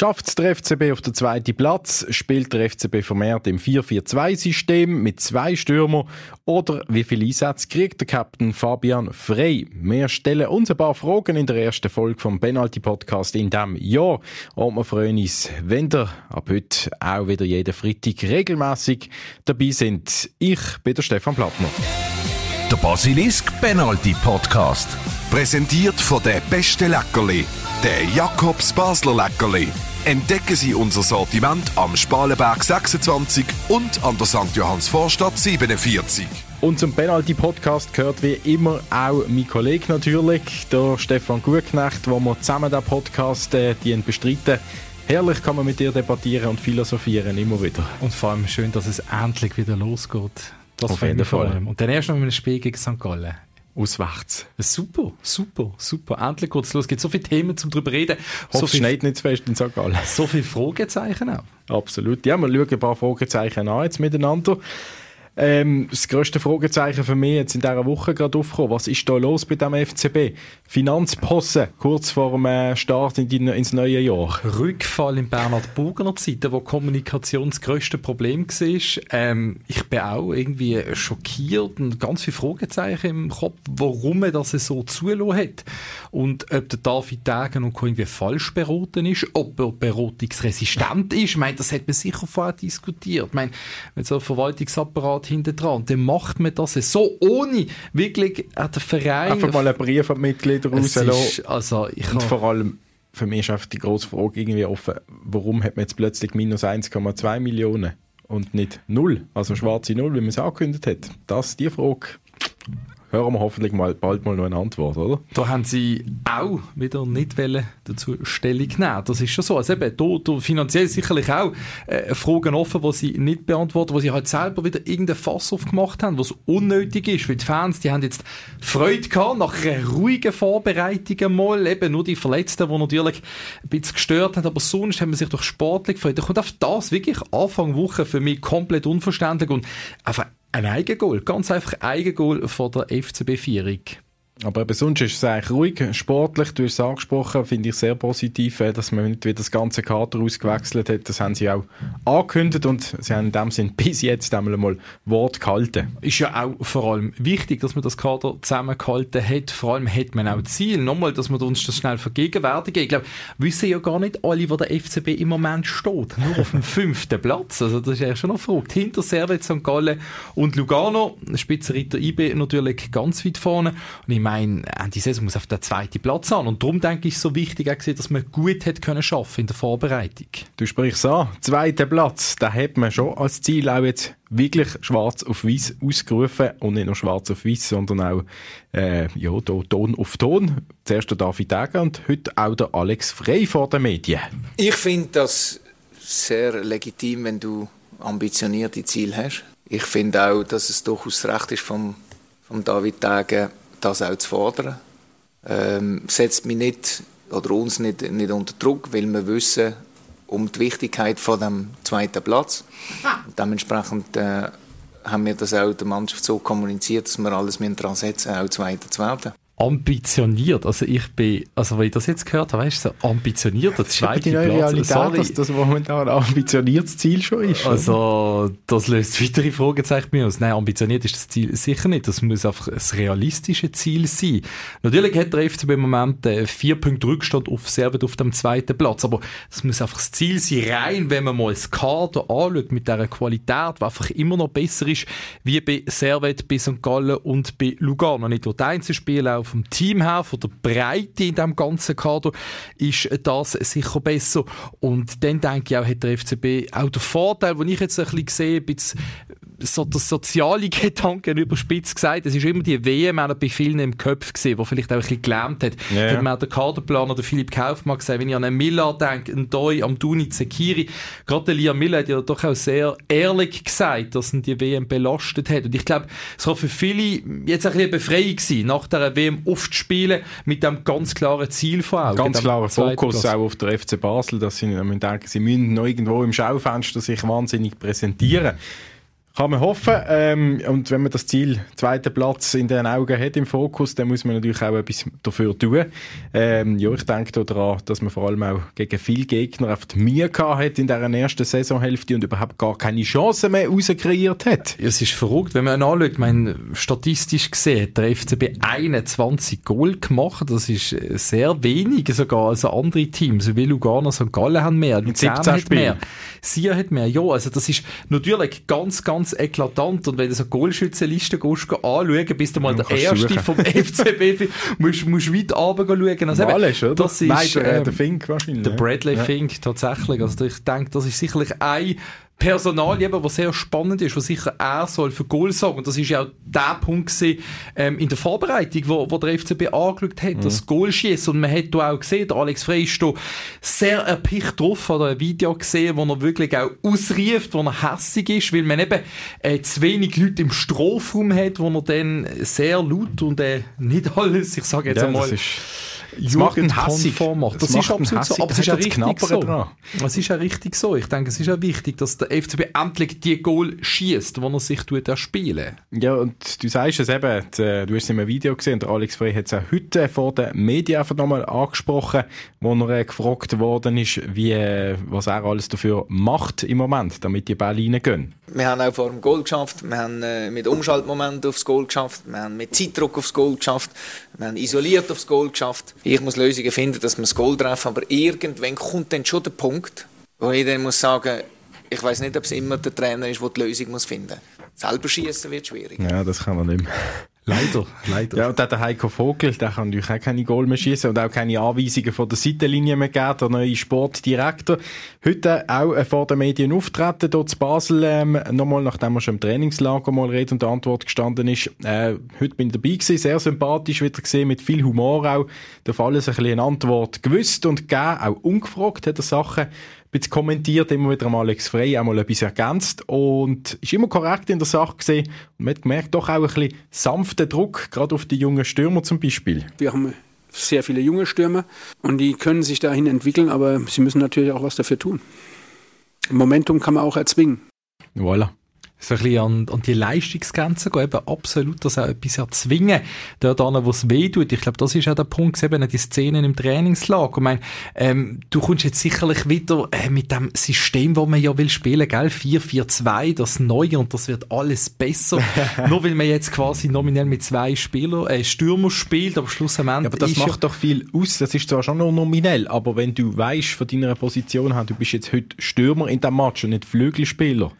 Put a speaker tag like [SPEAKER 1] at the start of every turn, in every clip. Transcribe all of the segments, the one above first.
[SPEAKER 1] Schafft der FCB auf den zweiten Platz? Spielt der FCB vermehrt im 4-4-2-System mit zwei Stürmer? Oder wie viele Einsätze kriegt der Captain Fabian Frey? Wir stellen uns ein paar Fragen in der ersten Folge vom Penalty Podcast in diesem Jahr. Und wir freuen uns, wenn ihr ab heute auch wieder jeden Freitag regelmäßig dabei sind. Ich bin der Stefan Plattner.
[SPEAKER 2] Der Basilisk Penalty Podcast. Präsentiert von der beste Leckerli, der Jakobs Basler Leckerli. Entdecken Sie unser Sortiment am Spalenberg 26 und an der St. Johanns Vorstadt 47.
[SPEAKER 1] Und zum Penalty-Podcast gehört wie immer auch mein Kollege natürlich, der Stefan Gutknecht, wo wir zusammen den Podcast äh, bestreiten. Herrlich kann man mit dir debattieren und philosophieren, immer wieder.
[SPEAKER 3] Und vor allem schön, dass es endlich wieder losgeht.
[SPEAKER 1] Das Auf jeden Fall.
[SPEAKER 3] Und dann erst noch mit einem Spiel gegen St. Gallen.
[SPEAKER 1] Auswärts.
[SPEAKER 3] Super, super, super. Endlich es los. Es gibt so viele Themen, um darüber zu reden.
[SPEAKER 1] Hoffe, so es schneit nicht zu fest in St. Gallen.
[SPEAKER 3] So viele Fragezeichen auch.
[SPEAKER 1] Absolut. Ja, wir schauen ein paar Fragezeichen an jetzt miteinander. Ähm, das grösste Fragezeichen für mich jetzt in dieser Woche gerade aufgekommen. Was ist da los bei dem FCB? Finanzposse kurz vor dem äh, Start in die, ins neue Jahr.
[SPEAKER 3] Rückfall in Bernhard Bugner Zeiten, wo Kommunikation das grösste Problem war. Ähm, ich bin auch irgendwie schockiert und ganz viele Fragezeichen im Kopf, warum er das so zulassen hat. Und ob der David Degen und irgendwie falsch beraten ist, ob er beratungsresistent ist. Ich meine, das hat man sicher vorher diskutiert. Ich meine, wenn so ein Verwaltungsapparat steht hinten dran. Dann macht man das so ohne wirklich an den Verein.
[SPEAKER 1] Einfach mal einen Brief an die Mitglieder rauslassen.
[SPEAKER 3] Also ich
[SPEAKER 1] Und vor allem, für mich ist einfach die grosse Frage irgendwie offen, warum hat man jetzt plötzlich minus 1,2 Millionen und nicht null, also schwarze Null, wie man es angekündigt hat? Das, die Frage hören wir hoffentlich mal, bald mal noch eine Antwort, oder?
[SPEAKER 3] Da haben sie auch wieder nicht dazu Stellung nehmen. Das ist schon so. Also eben, da, da finanziell sicherlich auch äh, Fragen offen, die sie nicht beantworten, wo sie halt selber wieder irgendein Fass aufgemacht haben, was unnötig ist, weil die Fans, die haben jetzt Freude gehabt, nach einer ruhigen Vorbereitung mal, eben nur die Verletzten, die natürlich ein bisschen gestört haben, aber sonst haben wir sich doch sportlich gefreut. Da kommt auf das wirklich Anfang Woche für mich komplett unverständlich und einfach ein Eigengoal, ganz einfach Eigengoal von der FCB-Vierung.
[SPEAKER 1] Aber eben sonst ist es eigentlich ruhig, sportlich, du hast es angesprochen, finde ich sehr positiv, äh, dass man nicht wieder das ganze Kader ausgewechselt hat. Das haben sie auch angekündigt und sie haben in dem Sinn bis jetzt einmal mal Wort gehalten.
[SPEAKER 3] Ist ja auch vor allem wichtig, dass man das Kader zusammengehalten hat. Vor allem hat man auch Ziel. Nochmal, dass wir uns das schnell vergegenwärtigen. Ich glaube, wissen ja gar nicht alle, wo der FCB im Moment steht. Nur auf dem fünften Platz. Also das ist ja schon noch verrückt. Hinter Servet, St. Gallen und Lugano. Spitzenreiter IB natürlich ganz weit vorne. Und ich meine, die Saison muss auf den zweiten Platz an. Und darum denke ich, so wichtig auch dass man gut hat können schaffen in der Vorbereitung.
[SPEAKER 1] Du sprichst an, zweiter Platz, da hat man schon als Ziel auch jetzt wirklich schwarz auf weiß ausgerufen und nicht nur schwarz auf weiß, sondern auch äh, ja, da, Ton auf Ton. Zuerst der David Degen und heute auch der Alex Frey vor den Medien.
[SPEAKER 4] Ich finde das sehr legitim, wenn du ambitionierte Ziele hast. Ich finde auch, dass es durchaus recht ist vom, vom David Degen, das auch zu fordern. Ähm, setzt mich nicht oder uns nicht, nicht unter Druck, weil wir wissen um die Wichtigkeit von dem zweiten Platz. Und dementsprechend äh, haben wir das auch der Mannschaft so kommuniziert, dass wir alles daran setzen, auch Zweiter zu werden
[SPEAKER 3] ambitioniert. Also ich bin, also wenn ich das jetzt gehört habe, weißt du, so ambitioniert, der zweite
[SPEAKER 1] die neue Platz. Realität, Sorry. dass das momentan ein ambitioniertes Ziel schon ist.
[SPEAKER 3] Also das löst weitere Fragezeichen mir aus. Nein, ambitioniert ist das Ziel sicher nicht. Das muss einfach ein realistisches Ziel sein. Natürlich hat der FCB im Moment äh, vier Punkte Rückstand auf Servet auf dem zweiten Platz, aber das muss einfach das Ziel sein, rein, wenn man mal das Kader anschaut mit dieser Qualität, die einfach immer noch besser ist, wie bei Servet, bei St. Gallen und bei Lugano. Nicht nur die Einzelspiele, auch vom Team her, von der Breite in diesem ganzen Kader, ist das sicher besser. Und dann denke ich auch, hat der FCB auch den Vorteil, den ich jetzt ein bisschen sehe, ein bisschen so der soziale Gedanke überspitzt gesagt, es ist immer die WM bei vielen im Köpf gesehen, wo vielleicht auch ein bisschen gelähmt hat. Ja. Hat mir der Kaderplaner, der Philipp Kaufmann gesagt, wenn ich an einen Miller denke, einen Doi, am Duni Zekiri, gerade der Liam Miller hat ja doch auch sehr ehrlich gesagt, dass ihn die WM belastet hat. Und ich glaube, es war für viele jetzt ein bisschen eine Befreiung gewesen, nach der WM aufzuspielen, mit dem ganz klaren Ziel vor Augen.
[SPEAKER 1] Ganz klarer Fokus auch auf der FC Basel, dass sie denken, sie müssen noch irgendwo im Schaufenster sich wahnsinnig präsentieren. Kann man hoffen. Ähm, und wenn man das Ziel, zweiten Platz in den Augen hat im Fokus, dann muss man natürlich auch etwas dafür tun. Ähm, ja, ich denke daran, dass man vor allem auch gegen viele Gegner auf die Mühe gehabt hat in dieser ersten Saisonhälfte und überhaupt gar keine Chancen mehr rauskreiert hat.
[SPEAKER 3] Es ist verrückt, wenn man anschaut, mein statistisch gesehen, hat der FCB 21 Goal gemacht. Das ist sehr wenig sogar als andere Teams. Wie Lugano, St. Gallen haben mehr, Luzern hat mehr, Sia hat mehr. Ja, also das ist natürlich ganz, ganz ganz eklatant. Und wenn du so Goalschützenliste gehst, anschauen, bist du mal der Erste suchen. vom FCB, musst, musst weit runter schauen.
[SPEAKER 1] Also eben, Alles, oder?
[SPEAKER 3] Das ist, Nein,
[SPEAKER 1] der, ähm, der Fink wahrscheinlich.
[SPEAKER 3] Der Bradley ja. Fink, tatsächlich. Also ich denke, das ist sicherlich ein Personal, eben, was sehr spannend ist, was sicher er soll für Goal sorgen. Und das ist ja auch der Punkt gewesen, ähm, in der Vorbereitung, wo, wo der FCB angeschaut hat, mhm. das Goal schießen. Und man hat da auch gesehen, der Alex Frey ist da sehr erpicht drauf, hat ein Video gesehen, wo er wirklich auch ausrieft, wo er hässig ist, weil man eben äh, zu wenig Leute im Strafraum hat, wo er dann sehr laut und äh, nicht alles, ich sage jetzt ja, einmal,
[SPEAKER 1] das macht ihn hassig.
[SPEAKER 3] macht. Das, das ist absolut so. Aber es ist ja richtig so. Dran. Es ist ja richtig so. Ich denke, es ist ja wichtig, dass der FCB endlich die Goal schießt, wo er sich erspielen
[SPEAKER 1] Ja, und du sagst es eben, du hast es in einem Video gesehen, der Alex Frey hat es auch heute vor den Medien einfach nochmal angesprochen, wo er äh, gefragt worden ist, wie, äh, was er alles dafür macht im Moment, damit die Bälle reingehen.
[SPEAKER 4] Wir haben auch vor dem Goal geschafft, wir haben äh, mit Umschaltmoment aufs Goal geschafft, wir haben mit Zeitdruck aufs Goal geschafft, wir haben isoliert aufs Goal geschafft. Ich muss Lösungen finden, dass wir das Goal treffen, aber irgendwann kommt dann schon der Punkt, wo ich dann muss sagen, ich weiß nicht, ob es immer der Trainer ist, der die Lösung finden muss. Selber schießen wird schwierig.
[SPEAKER 1] Ja, das kann man nicht mehr.
[SPEAKER 3] Leider, leider.
[SPEAKER 1] Ja, und der Heiko Vogel, der kann natürlich auch keine Goal mehr schießen und auch keine Anweisungen von der Seitenlinie mehr geben, der neue Sportdirektor. Heute auch vor den Medien auftreten, dort zu Basel, ähm, nochmal, nachdem er schon im Trainingslager mal Rede und Antwort gestanden ist. Äh, heute bin ich dabei gewesen, sehr sympathisch wieder gesehen, mit viel Humor auch, auf alles ein bisschen eine Antwort gewusst und gegeben, auch ungefragt hat er Sachen bisschen kommentiert, immer wieder mal Alex Frey, einmal etwas ergänzt und ist immer korrekt in der Sache gesehen und man hat gemerkt, doch auch ein bisschen sanften Druck, gerade auf die jungen Stürmer zum Beispiel.
[SPEAKER 5] Wir haben sehr viele junge Stürmer und die können sich dahin entwickeln, aber sie müssen natürlich auch was dafür tun. Momentum kann man auch erzwingen.
[SPEAKER 1] Voilà
[SPEAKER 3] so ein bisschen an, an die Leistungsgrenzen gehen, eben absolut das auch etwas erzwingen, dort an, wo es weh tut. Ich glaube, das ist auch der Punkt, eben die Szenen im Trainingslager. Ich meine, ähm, du kommst jetzt sicherlich wieder äh, mit dem System, wo man ja will spielen, gell? 4-4-2, das Neue und das wird alles besser. Nur weil man jetzt quasi nominell mit zwei Spielern, äh, Stürmer spielt, aber schlussendlich ja,
[SPEAKER 1] aber das macht ja doch viel aus. Das ist zwar schon nur nominell, aber wenn du weißt von deiner Position her, du bist jetzt heute Stürmer in dem Match und nicht Flügelspieler,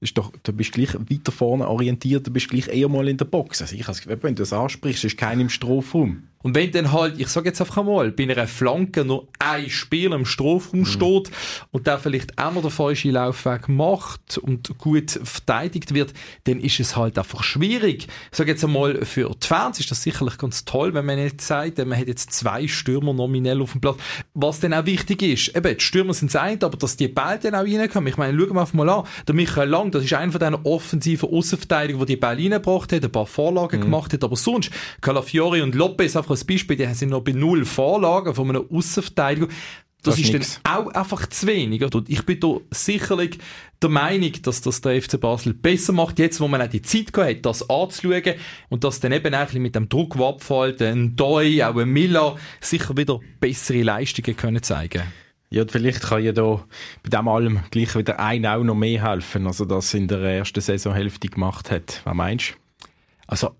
[SPEAKER 1] ist doch, du bist gleich weiter vorne orientiert, du bist gleich eher mal in der Box. Also ich, wenn du das ansprichst, ist keiner im Strafraum.
[SPEAKER 3] Und wenn dann halt, ich sage jetzt einfach mal, bei einer Flanke nur ein Spieler im Strafraum mhm. steht und der vielleicht auch noch den falschen Laufweg macht und gut verteidigt wird, dann ist es halt einfach schwierig. Ich sage jetzt einmal, für die Fans ist das sicherlich ganz toll, wenn man jetzt sagt, man hat jetzt zwei Stürmer nominell auf dem Platz. Was dann auch wichtig ist, eben, die Stürmer sind das eine, aber dass die Bälle dann auch reinkommen. Ich meine, schauen wir mal an, der Michael Lang, das ist einer von diesen offensiven Außenverteidigern, die die Bälle reingebracht hat, ein paar Vorlagen mhm. gemacht hat, aber sonst, Calafiori und Lopez einfach als Beispiel, die sind noch bei null Vorlagen von einer Aussenverteidigung. Das, das ist nix. dann auch einfach zu wenig. Und ich bin da sicherlich der Meinung, dass das der FC Basel besser macht, jetzt wo man auch die Zeit hat, das anzuschauen und dass dann eben auch mit dem Druck, der abfällt, ein Doi, auch ein Miller, sicher wieder bessere Leistungen können zeigen
[SPEAKER 1] ja, vielleicht kann ja da bei dem allem gleich wieder ein auch noch mehr helfen, also das in der ersten Saisonhälfte gemacht hat. Was meinst du?
[SPEAKER 3] Also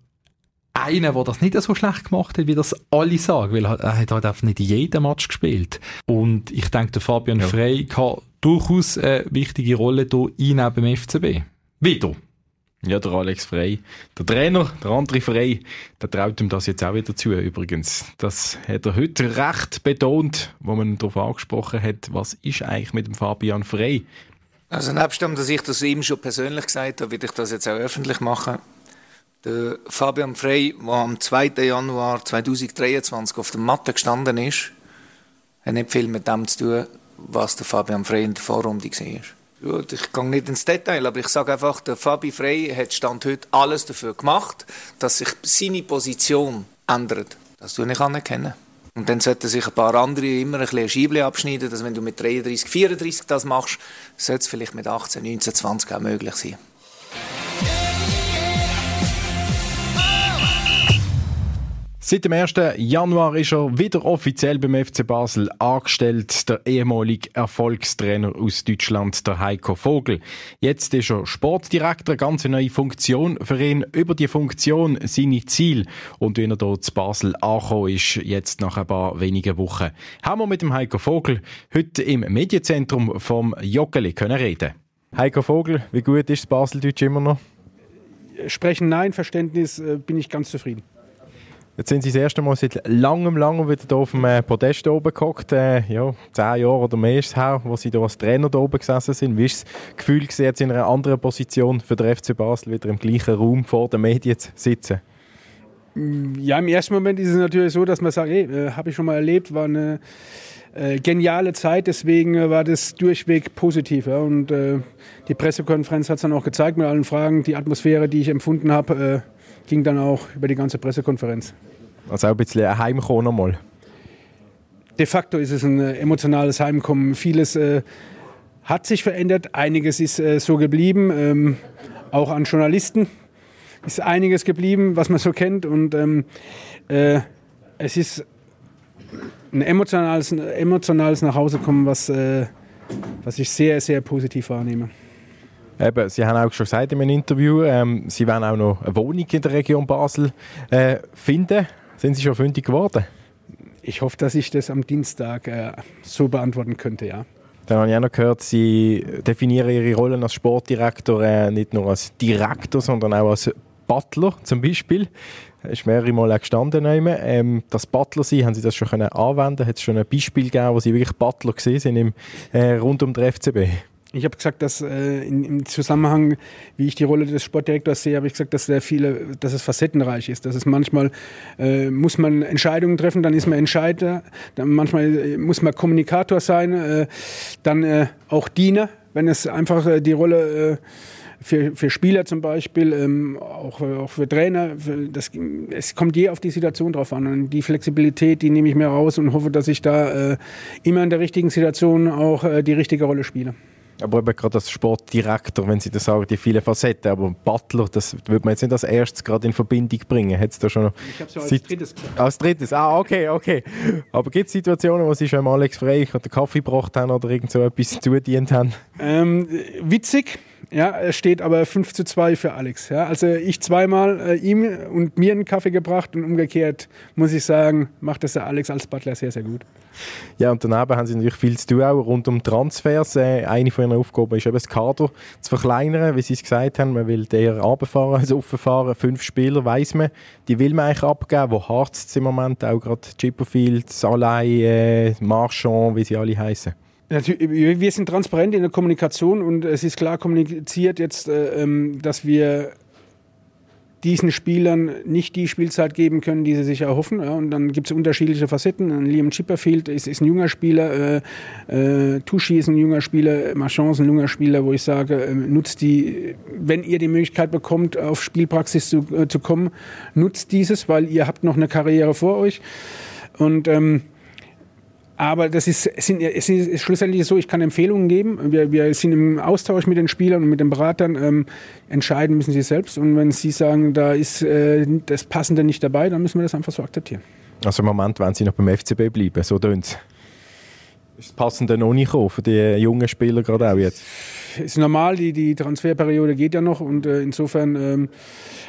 [SPEAKER 3] einer, der das nicht so schlecht gemacht hat, wie das alle sagen, weil er hat halt einfach nicht jeden Match gespielt. Und ich denke, der Fabian ja. Frey kann durchaus eine wichtige Rolle hier einnehmen beim FCB. Wieder.
[SPEAKER 1] Ja, der Alex Frey. Der Trainer, der andere Frey, der traut ihm das jetzt auch wieder zu, übrigens. Das hat er heute recht betont, wo man darauf angesprochen hat, was ist eigentlich mit dem Fabian Frey?
[SPEAKER 4] Also nebst dem, dass ich das ihm schon persönlich gesagt habe, würde ich das jetzt auch öffentlich machen. Der Fabian Frey, der am 2. Januar 2023 auf der Matte gestanden ist, hat nicht viel mit dem zu tun, was der Fabian Frey in der Vorrunde war. Ich gehe nicht ins Detail, aber ich sage einfach, der Fabi Frey hat Stand heute alles dafür gemacht, dass sich seine Position ändert. Das tue ich anerkennen. Und dann sollten sich ein paar andere immer ein bisschen Schiebli abschneiden, dass wenn du mit 33, 34 das machst, sollte es vielleicht mit 18, 19, 20 auch möglich sein.
[SPEAKER 1] Seit dem 1. Januar ist er wieder offiziell beim FC Basel angestellt, der ehemalige Erfolgstrainer aus Deutschland, der Heiko Vogel. Jetzt ist er Sportdirektor, eine ganz neue Funktion für ihn. Über die Funktion seine Ziele und wie er dort zu Basel angekommen ist, jetzt nach ein paar wenigen Wochen. Haben wir mit dem Heiko Vogel heute im Medienzentrum vom Joggeli können reden. Heiko Vogel, wie gut ist das Baseldeutsch immer noch?
[SPEAKER 5] Sprechen Nein, Verständnis, äh, bin ich ganz zufrieden.
[SPEAKER 1] Jetzt sind Sie das erste Mal seit langem, langem wieder hier auf dem äh, Podest oben gehockt. Äh, ja, zehn Jahre oder mehr ist es her, wo Sie hier als Trainer da oben gesessen sind. Wie ist das Gefühl, jetzt in einer anderen Position für den FC Basel wieder im gleichen Raum vor den Medien zu sitzen?
[SPEAKER 5] Ja, im ersten Moment ist es natürlich so, dass man sagt, hey, äh, habe ich schon mal erlebt, war eine äh, geniale Zeit, deswegen äh, war das durchweg positiv. Ja. Und äh, die Pressekonferenz hat es dann auch gezeigt mit allen Fragen. Die Atmosphäre, die ich empfunden habe, ging dann auch über die ganze Pressekonferenz.
[SPEAKER 1] Also auch ein bisschen ein Heimkommen nochmal?
[SPEAKER 5] De facto ist es ein äh, emotionales Heimkommen. Vieles äh, hat sich verändert, einiges ist äh, so geblieben. Ähm, auch an Journalisten ist einiges geblieben, was man so kennt. Und ähm, äh, es ist ein emotionales, emotionales Nachhausekommen, was, äh, was ich sehr, sehr positiv wahrnehme.
[SPEAKER 1] Eben, Sie haben auch schon gesagt in einem Interview, ähm, Sie werden auch noch eine Wohnung in der Region Basel äh, finden. Sind Sie schon fündig geworden?
[SPEAKER 5] Ich hoffe, dass ich das am Dienstag äh, so beantworten könnte, ja.
[SPEAKER 1] Dann habe ich auch noch gehört, Sie definieren Ihre Rolle als Sportdirektor äh, nicht nur als Direktor, sondern auch als Butler zum Beispiel. Das ist mehrere Mal gestanden. Ähm, das Butler sein, haben Sie das schon können anwenden? Hat es schon ein Beispiel gegeben, wo Sie wirklich Butler gesehen sind im, äh, rund um den FCB?
[SPEAKER 5] Ich habe gesagt, dass äh, in, im Zusammenhang, wie ich die Rolle des Sportdirektors sehe, habe ich gesagt, dass sehr viele, dass es facettenreich ist. Dass es manchmal äh, muss man Entscheidungen treffen, dann ist man Entscheider, dann manchmal äh, muss man Kommunikator sein, äh, dann äh, auch Diener, wenn es einfach äh, die Rolle für, für Spieler zum Beispiel, ähm, auch, auch für Trainer. Für das, es kommt je auf die Situation drauf an. Und die Flexibilität, die nehme ich mir raus und hoffe, dass ich da äh, immer in der richtigen Situation auch äh, die richtige Rolle spiele.
[SPEAKER 1] Aber eben gerade als Sportdirektor, wenn Sie das sagen, die vielen Facetten, aber Butler, das würde man jetzt nicht als erstes gerade in Verbindung bringen. Hat's da schon
[SPEAKER 5] ich habe es ja als drittes
[SPEAKER 1] gesagt. Als drittes, ah, okay, okay. Aber gibt es Situationen, wo Sie schon mal Alex Frey den Kaffee gebracht haben oder irgend so etwas zudient haben?
[SPEAKER 5] Ähm, witzig, ja, es steht aber 5 zu 2 für Alex. Ja. Also ich zweimal äh, ihm und mir einen Kaffee gebracht und umgekehrt muss ich sagen, macht das der Alex als Butler sehr, sehr gut.
[SPEAKER 1] Ja, und daneben haben sie natürlich viel zu tun, auch rund um Transfers. Äh, eine von ihren Aufgaben ist eben das Kader zu verkleinern, wie sie es gesagt haben. Man will eher runterfahren als rauffahren. Fünf Spieler, weiss man, die will man eigentlich abgeben. Wo hart im Moment auch gerade Chipperfield, Salai, äh, Marchand, wie sie alle heißen.
[SPEAKER 5] Wir sind transparent in der Kommunikation und es ist klar kommuniziert jetzt, äh, ähm, dass wir diesen Spielern nicht die Spielzeit geben können, die sie sich erhoffen. und dann gibt es unterschiedliche Facetten. Liam Chipperfield ist, ist ein junger Spieler, äh, äh, Tushi ist ein junger Spieler, Marchand ist ein junger Spieler, wo ich sage, äh, nutzt die, wenn ihr die Möglichkeit bekommt, auf Spielpraxis zu, äh, zu kommen, nutzt dieses, weil ihr habt noch eine Karriere vor euch. Und ähm, aber das ist, sind, es ist schlussendlich so, ich kann Empfehlungen geben. Wir, wir sind im Austausch mit den Spielern und mit den Beratern. Ähm, entscheiden müssen sie selbst. Und wenn sie sagen, da ist äh, das Passende nicht dabei, dann müssen wir das einfach so akzeptieren.
[SPEAKER 1] Also im Moment wollen sie noch beim FCB bleiben, so tun Ist das Passende noch nicht gekommen für die jungen Spieler gerade auch jetzt?
[SPEAKER 5] Ist normal, die, die Transferperiode geht ja noch und äh, insofern ähm,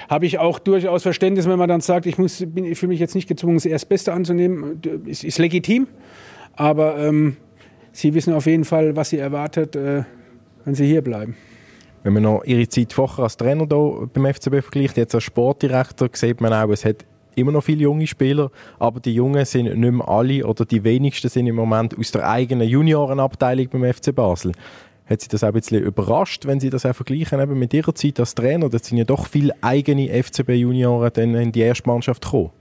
[SPEAKER 5] habe ich auch durchaus Verständnis, wenn man dann sagt, ich, muss, bin, ich fühle mich jetzt nicht gezwungen, das Erstbeste anzunehmen. Ist, ist legitim. Aber ähm, Sie wissen auf jeden Fall, was Sie erwartet, äh, wenn Sie hier bleiben.
[SPEAKER 1] Wenn man noch Ihre Zeit vorher als Trainer hier beim FCB vergleicht, jetzt als Sportdirektor, sieht man auch, es hat immer noch viele junge Spieler, aber die Jungen sind nicht mehr alle oder die wenigsten sind im Moment aus der eigenen Juniorenabteilung beim FC Basel. Hat Sie das auch ein bisschen überrascht, wenn Sie das auch vergleichen eben mit Ihrer Zeit als Trainer? Da sind ja doch viele eigene FCB-Junioren in die erste Mannschaft gekommen.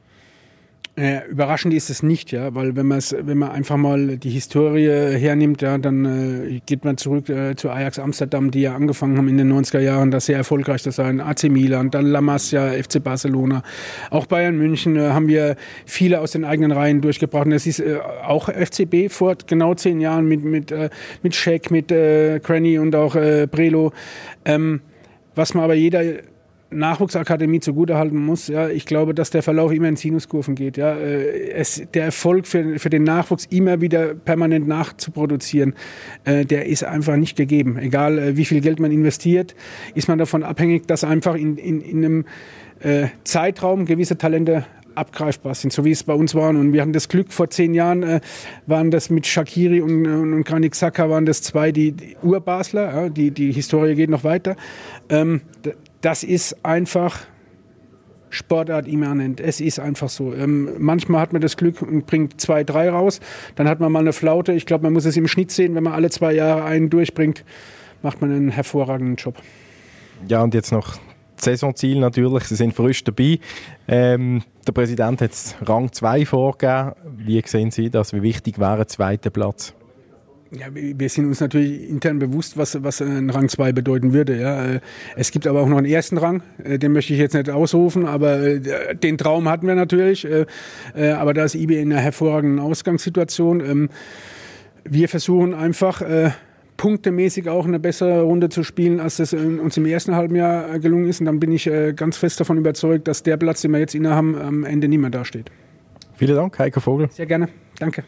[SPEAKER 5] Äh, überraschend ist es nicht, ja, weil wenn man wenn man einfach mal die Historie hernimmt, ja, dann äh, geht man zurück äh, zu Ajax Amsterdam, die ja angefangen haben in den 90er Jahren, da sehr erfolgreich zu sein, AC Milan, dann La Masia, FC Barcelona, auch Bayern München äh, haben wir viele aus den eigenen Reihen durchgebracht. Und das ist äh, auch FCB vor genau zehn Jahren mit mit äh, mit Scheck, mit äh, Cranny und auch äh, Brelo. Ähm, was man aber jeder Nachwuchsakademie zugutehalten muss, ja, ich glaube, dass der Verlauf immer in Sinuskurven geht. Ja. Äh, es, der Erfolg für, für den Nachwuchs immer wieder permanent nachzuproduzieren, äh, der ist einfach nicht gegeben. Egal äh, wie viel Geld man investiert, ist man davon abhängig, dass einfach in, in, in einem äh, Zeitraum gewisse Talente abgreifbar sind, so wie es bei uns waren. Und wir hatten das Glück, vor zehn Jahren äh, waren das mit Shakiri und, und, und Granit Xhaka waren das zwei, die, die Urbasler, ja, die, die Historie geht noch weiter. Ähm, das ist einfach Sportart immanent. Es ist einfach so. Ähm, manchmal hat man das Glück und bringt zwei, drei raus. Dann hat man mal eine Flaute. Ich glaube, man muss es im Schnitt sehen. Wenn man alle zwei Jahre einen durchbringt, macht man einen hervorragenden Job.
[SPEAKER 1] Ja, und jetzt noch Saisonziel natürlich. Sie sind frisch dabei. Ähm, der Präsident hat Rang 2 vorgegeben. Wie sehen Sie das? Wie wichtig wäre ein zweiter Platz?
[SPEAKER 5] Ja, wir sind uns natürlich intern bewusst, was, was ein Rang 2 bedeuten würde. Ja. Äh, es gibt aber auch noch einen ersten Rang, äh, den möchte ich jetzt nicht ausrufen, aber äh, den Traum hatten wir natürlich. Aber da ist IB in einer hervorragenden Ausgangssituation. Ähm, wir versuchen einfach punktemäßig auch eine bessere Runde zu spielen, als es uns im ersten halben Jahr gelungen ist. Und dann bin ich ganz fest davon überzeugt, dass der Platz, den wir jetzt innehaben, am Ende mehr dasteht.
[SPEAKER 1] Vielen Dank, Heiko Vogel.
[SPEAKER 5] Sehr gerne. Danke.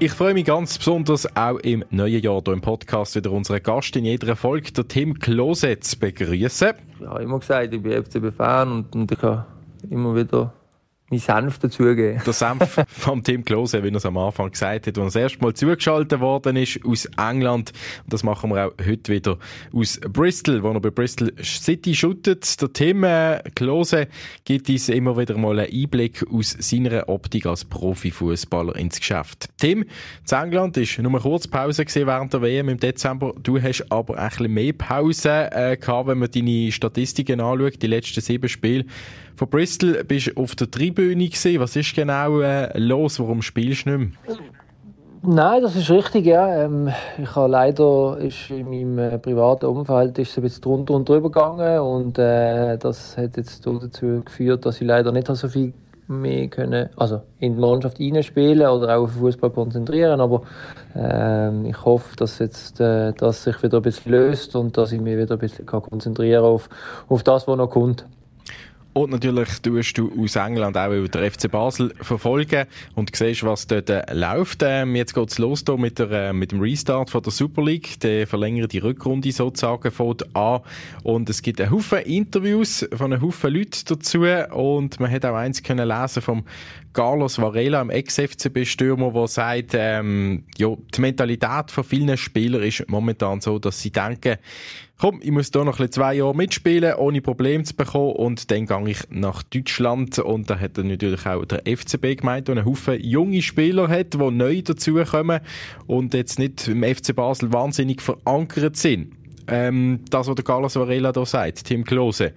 [SPEAKER 1] Ich freue mich ganz besonders auch im neuen Jahr hier im Podcast wieder unseren Gast in jeder Folge, der Tim Klose, zu begrüßen.
[SPEAKER 6] Ich habe immer gesagt, ich bin FCB-Fan und, und ich habe immer wieder mein Senf dazugeben.
[SPEAKER 1] Der Senf von Tim Klose, wie er es am Anfang gesagt hat, als er das erste Mal zugeschaltet worden ist aus England. Und das machen wir auch heute wieder aus Bristol, wo er bei Bristol City shootet. Der Tim äh, Klose gibt uns immer wieder mal einen Einblick aus seiner Optik als Profifußballer ins Geschäft. Tim, zu England ist nur eine kurze Pause während der WM im Dezember. Du hast aber ein bisschen mehr Pause äh, gehabt, wenn man deine Statistiken anschaut, die letzten sieben Spiele. Von Bristol bist du auf der Tribüne gewesen. Was ist genau äh, los? Warum spielst du nicht mehr?
[SPEAKER 6] Nein, das ist richtig, ja. Ähm, ich habe leider, ist in meinem äh, privaten Umfeld ist es ein bisschen drunter und drüber gegangen und äh, das hat jetzt dazu geführt, dass ich leider nicht so viel mehr können, also in die Mannschaft hineinspielen oder auch auf den Fußball konzentrieren, aber äh, ich hoffe, dass jetzt äh, das sich wieder ein bisschen löst und dass ich mich wieder ein bisschen konzentrieren kann auf, auf das, was noch kommt.
[SPEAKER 1] Und natürlich tust du aus England auch über den FC Basel verfolgen und siehst, was dort äh, läuft. Ähm, jetzt geht's los hier mit, der, äh, mit dem Restart von der Super League. Der verlängert die Rückrunde sozusagen von an. Und es gibt einen Haufen Interviews von einem Haufen Leuten dazu. Und man hat auch eins können lesen vom Carlos Varela, einem Ex-FCB-Stürmer, der sagt, ähm, ja, die Mentalität von vielen Spielern ist momentan so, dass sie denken, komm, ich muss hier noch ein zwei Jahre mitspielen, ohne Probleme zu bekommen und dann gehe ich nach Deutschland und da hat er natürlich auch der FCB gemeint, der einen Haufen junge Spieler hat, die neu dazukommen und jetzt nicht im FC Basel wahnsinnig verankert sind. Ähm, das, was der Carlos Varela hier sagt, Tim Klose.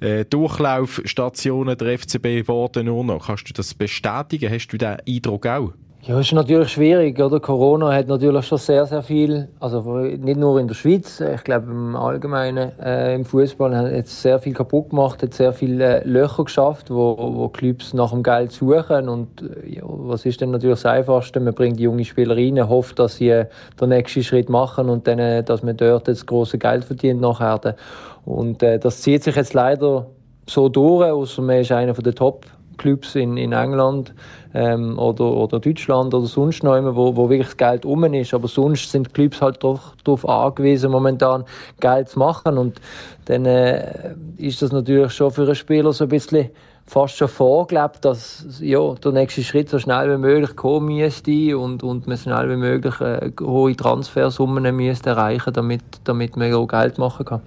[SPEAKER 1] Äh, Durchlaufstationen der FCB wurden nur noch. Kannst du das bestätigen? Hast du diesen Eindruck auch?
[SPEAKER 6] Ja, ist natürlich schwierig, oder? Corona hat natürlich schon sehr, sehr viel, also nicht nur in der Schweiz, ich glaube im Allgemeinen äh, im Fußball hat es sehr viel kaputt gemacht, hat sehr viele äh, Löcher geschafft, wo, wo Clubs nach dem Geld suchen und äh, ja, was ist denn natürlich das Einfachste? Man bringt junge Spieler rein, hofft, dass sie äh, den nächsten Schritt machen und dann, äh, dass man dort das große Geld verdient nachher. Und äh, das zieht sich jetzt leider so durch, außer man ist einer von den Top Clubs in, in England ähm, oder, oder Deutschland oder sonst noch immer, wo, wo wirklich das Geld um ist. Aber sonst sind Clubs halt doch darauf angewiesen, momentan Geld zu machen. Und dann äh, ist das natürlich schon für einen Spieler so ein bisschen fast schon vorgelebt, dass ja, der nächste Schritt so schnell wie möglich kommen müsste und, und man schnell wie möglich äh, hohe Transfersummen müsste erreichen, damit, damit man auch Geld machen kann.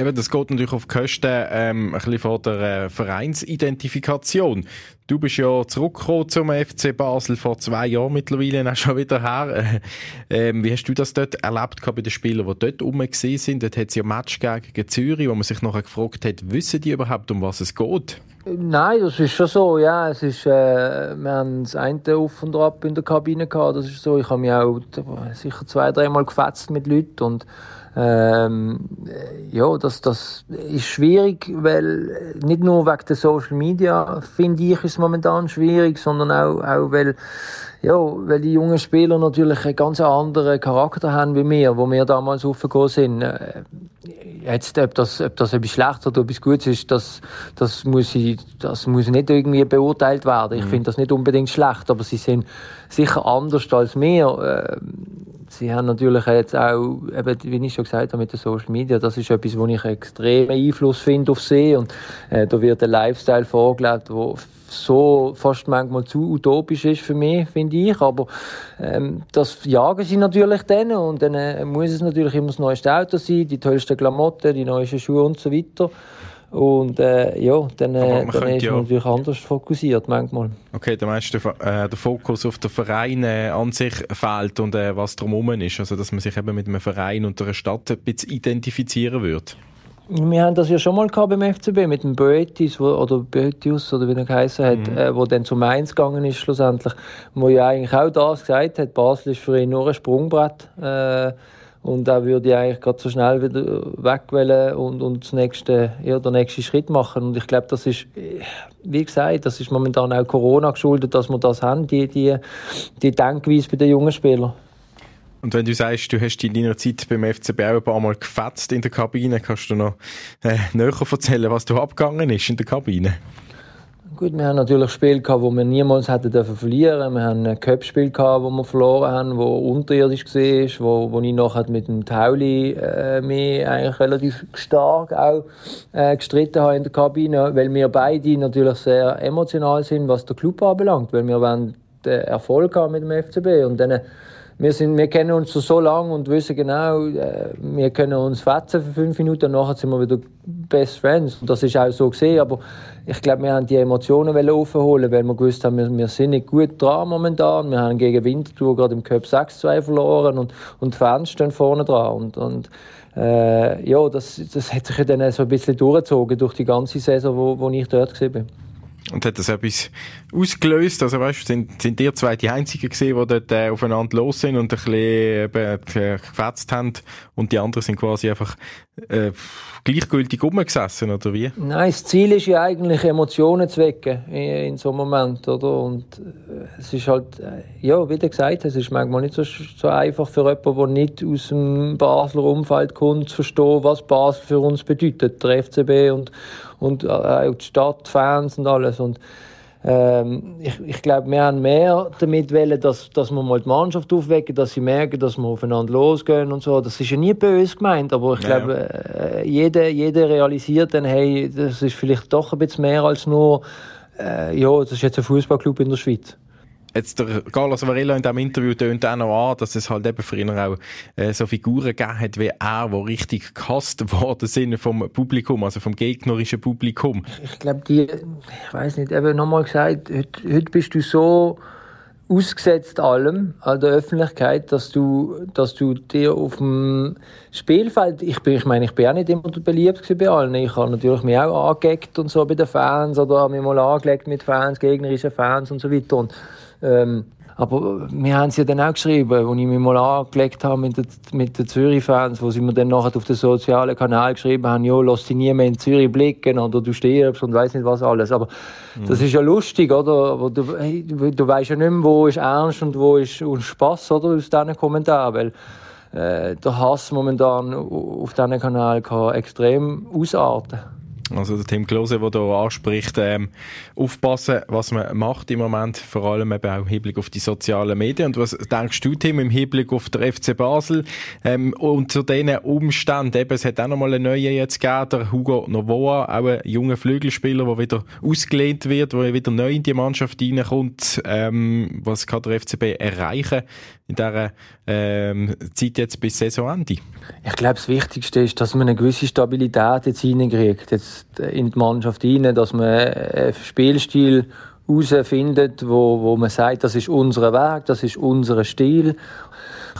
[SPEAKER 1] Eben, das geht natürlich auf Kosten ähm, ein bisschen von der äh, Vereinsidentifikation. Du bist ja zurückgekommen zum FC Basel vor zwei Jahren mittlerweile, auch schon wieder her. Ähm, wie hast du das dort erlebt bei den Spielern, die dort rum sind? Dort hat es ja Match gegen Zürich, wo man sich nachher gefragt hat, wissen die überhaupt, um was es geht?
[SPEAKER 6] Nein, das ist schon so, ja. Es ist, äh, wir haben das eine auf und ab in der Kabine gehabt, das ist so. Ich habe mich auch sicher zwei, dreimal gefetzt mit Leuten und ähm, ja, das, das ist schwierig, weil nicht nur wegen der Social Media finde ich es momentan schwierig, sondern auch, auch weil, ja, weil die jungen Spieler natürlich einen ganz anderen Charakter haben wie wir, wo wir damals aufgegangen sind. Äh, Jetzt, ob das, ob das etwas Schlechtes oder etwas Gutes ist, das, das muss ich, das muss nicht irgendwie beurteilt werden. Ich mhm. finde das nicht unbedingt schlecht, aber sie sind sicher anders als mir. Äh, sie haben natürlich jetzt auch, eben, wie ich schon gesagt habe, mit den Social Media, das ist etwas, wo ich extremen Einfluss finde auf sie und äh, da wird ein Lifestyle vorgelebt, wo so fast manchmal zu utopisch ist für mich, finde ich. Aber ähm, das jagen sie natürlich dann und dann äh, muss es natürlich immer das neueste Auto sein, die tollsten Klamotten, die neuesten Schuhe und so weiter. Und äh, ja, dann, äh, dann ist ja man natürlich anders fokussiert manchmal.
[SPEAKER 1] Okay, der meinst äh, der Fokus auf den Verein äh, an sich fehlt und äh, was drumherum ist. Also, dass man sich eben mit einem Verein und einer Stadt ein bisschen identifizieren würde.
[SPEAKER 6] Wir haben das ja schon mal gehabt beim FCB mit dem Boetis oder Boetius oder wie er geheißen hat, mhm. äh, wo dann zum Mainz gegangen ist schlussendlich, wo ja eigentlich auch das gesagt hat, Basel ist für ihn nur ein Sprungbrett äh, und da würde ich eigentlich gerade so schnell wieder wegwählen und, und das nächste, ja, den nächsten Schritt machen und ich glaube, das ist, wie gesagt, das ist momentan auch Corona geschuldet, dass wir das haben, die, die, die Denkweise bei den jungen Spielern.
[SPEAKER 1] Und wenn du sagst, du hast in deiner Zeit beim FCB auch ein paar Mal gefetzt in der Kabine, kannst du noch äh, näher erzählen, was da abgegangen ist in der Kabine?
[SPEAKER 6] Gut, wir haben natürlich Spiele gehabt, wo wir niemals hätten dürfen verlieren. Wir haben ein Cup-Spiel gehabt, wo wir verloren haben, wo unterirdisch war, wo, wo ich nachher mit dem Tauli äh, mich eigentlich relativ stark auch äh, gestritten habe in der Kabine, weil wir beide natürlich sehr emotional sind, was der Club anbelangt, weil wir wollen Erfolg haben mit dem FCB und dann wir, sind, wir kennen uns so lange und wissen genau, äh, wir können uns fetzen für fünf Minuten, und nachher sind wir wieder Best Friends. Und das ist auch so gesehen, aber ich glaube, wir haben die Emotionen aufholen, weil wir gewusst haben, wir, wir sind nicht gut dran momentan. Wir haben gegen Winterthur gerade im Cup 6-2 verloren und, und die Fans stehen vorne dran. Und, und äh, ja, das, das hat sich dann so ein bisschen durchgezogen durch die ganze Saison, wo, wo ich dort war.
[SPEAKER 1] Und hat das etwas ausgelöst? Also weißt, sind, sind ihr zwei die Einzigen gesehen, die dort äh, aufeinander los sind und ein bisschen äh, gefetzt haben und die anderen sind quasi einfach äh, gleichgültig rumgesessen, oder wie?
[SPEAKER 6] Nein, das Ziel ist ja eigentlich, Emotionen zu wecken in, in so einem Moment, oder? Und äh, es ist halt, äh, ja, wie du gesagt hast, es ist manchmal nicht so, so einfach für jemanden, der nicht aus dem Basler Umfeld kommt, zu verstehen, was Basel für uns bedeutet, der FCB und, und äh, auch die Stadt, Fans und alles. Und ähm, ich, ich glaube, wir haben mehr damit wollen, dass, dass wir mal die Mannschaft aufwecken, dass sie merken, dass wir aufeinander losgehen und so. Das ist ja nie böse gemeint, aber ich glaube, äh, jeder, jeder realisiert dann, hey, das ist vielleicht doch ein bisschen mehr als nur, äh, ja, das ist jetzt ein Fußballclub in der Schweiz
[SPEAKER 1] jetzt der Carlos Varela in diesem Interview tönt auch noch an, dass es halt eben ihn auch äh, so Figuren gegeben hat wie er, die richtig gehasst worden sind vom Publikum, also vom gegnerischen Publikum.
[SPEAKER 6] Ich glaube, die, ich weiß nicht, eben nochmal gesagt, heute, heute bist du so ausgesetzt allem, an der Öffentlichkeit, dass du, dass du dir auf dem Spielfeld, ich bin, ich meine, ich bin auch nicht immer beliebt bei allen. Ich habe natürlich mich auch angelegt und so bei den Fans oder habe mich mal angelegt mit Fans, gegnerischen Fans und so weiter. Und ähm, aber wir haben es ja dann auch geschrieben, als ich mich mal angelegt habe mit den, mit den Zürich-Fans, wo sie mir dann nachher auf den sozialen Kanal geschrieben haben, ja, lass dich nie mehr in Zürich blicken oder du stirbst und weiß nicht was alles. Aber mhm. das ist ja lustig, oder? Aber du, hey, du weißt ja nicht mehr, wo ist Ernst und wo ist und Spaß, oder? Aus diesen Kommentaren, weil äh, der Hass momentan auf diesem Kanal kann extrem ausarten.
[SPEAKER 1] Also der Tim Klose, der hier anspricht, ähm, aufpassen, was man macht im Moment, vor allem eben auch im Hinblick auf die sozialen Medien. Und was denkst du, Tim, im Hinblick auf den FC Basel ähm, und zu diesen Umständen? Eben, es hat auch noch mal einen neuen jetzt gegeben, der Hugo Novoa, auch ein junger Flügelspieler, der wieder ausgelehnt wird, der wieder neu in die Mannschaft reinkommt. Ähm, was kann der FCB erreichen in dieser ähm, Zeit jetzt bis Saisonende?
[SPEAKER 6] Ich glaube, das Wichtigste ist, dass man eine gewisse Stabilität jetzt reinkriegt, jetzt in die Mannschaft rein, dass man einen Spielstil herausfindet, wo, wo man sagt, das ist unser Weg, das ist unser Stil.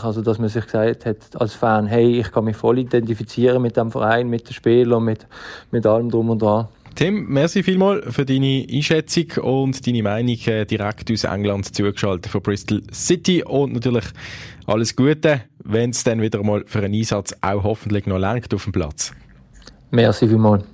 [SPEAKER 6] Also, dass man sich gesagt hat als Fan, hey, ich kann mich voll identifizieren mit dem Verein, mit den Spielern, mit, mit allem drum und dran.
[SPEAKER 1] Tim, merci vielmals für deine Einschätzung und deine Meinung äh, direkt aus England zugeschaltet von Bristol City und natürlich alles Gute, wenn es dann wieder mal für einen Einsatz auch hoffentlich noch lenkt auf dem Platz.
[SPEAKER 6] Merci vielmals.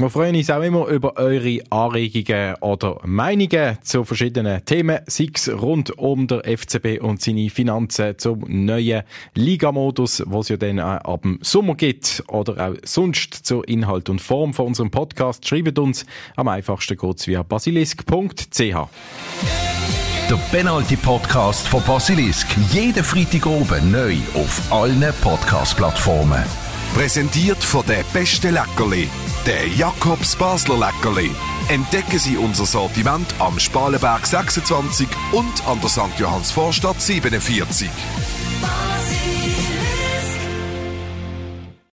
[SPEAKER 1] Wir freuen uns auch immer über eure Anregungen oder Meinungen zu verschiedenen Themen, sei es rund um der FCB und seine Finanzen zum neuen Ligamodus, was ja dann ab dem Sommer gibt, oder auch sonst zu Inhalt und Form von unserem Podcast. Schreibt uns, am einfachsten geht's via basilisk.ch.
[SPEAKER 2] Der Penalty Podcast von Basilisk. Jeden Freitag oben neu auf allen Podcast-Plattformen. Präsentiert von der beste Leckerli, der Jakobs Basler Leckerli. Entdecken Sie unser Sortiment am Spalenberg 26 und an der St. Johanns Vorstadt 47.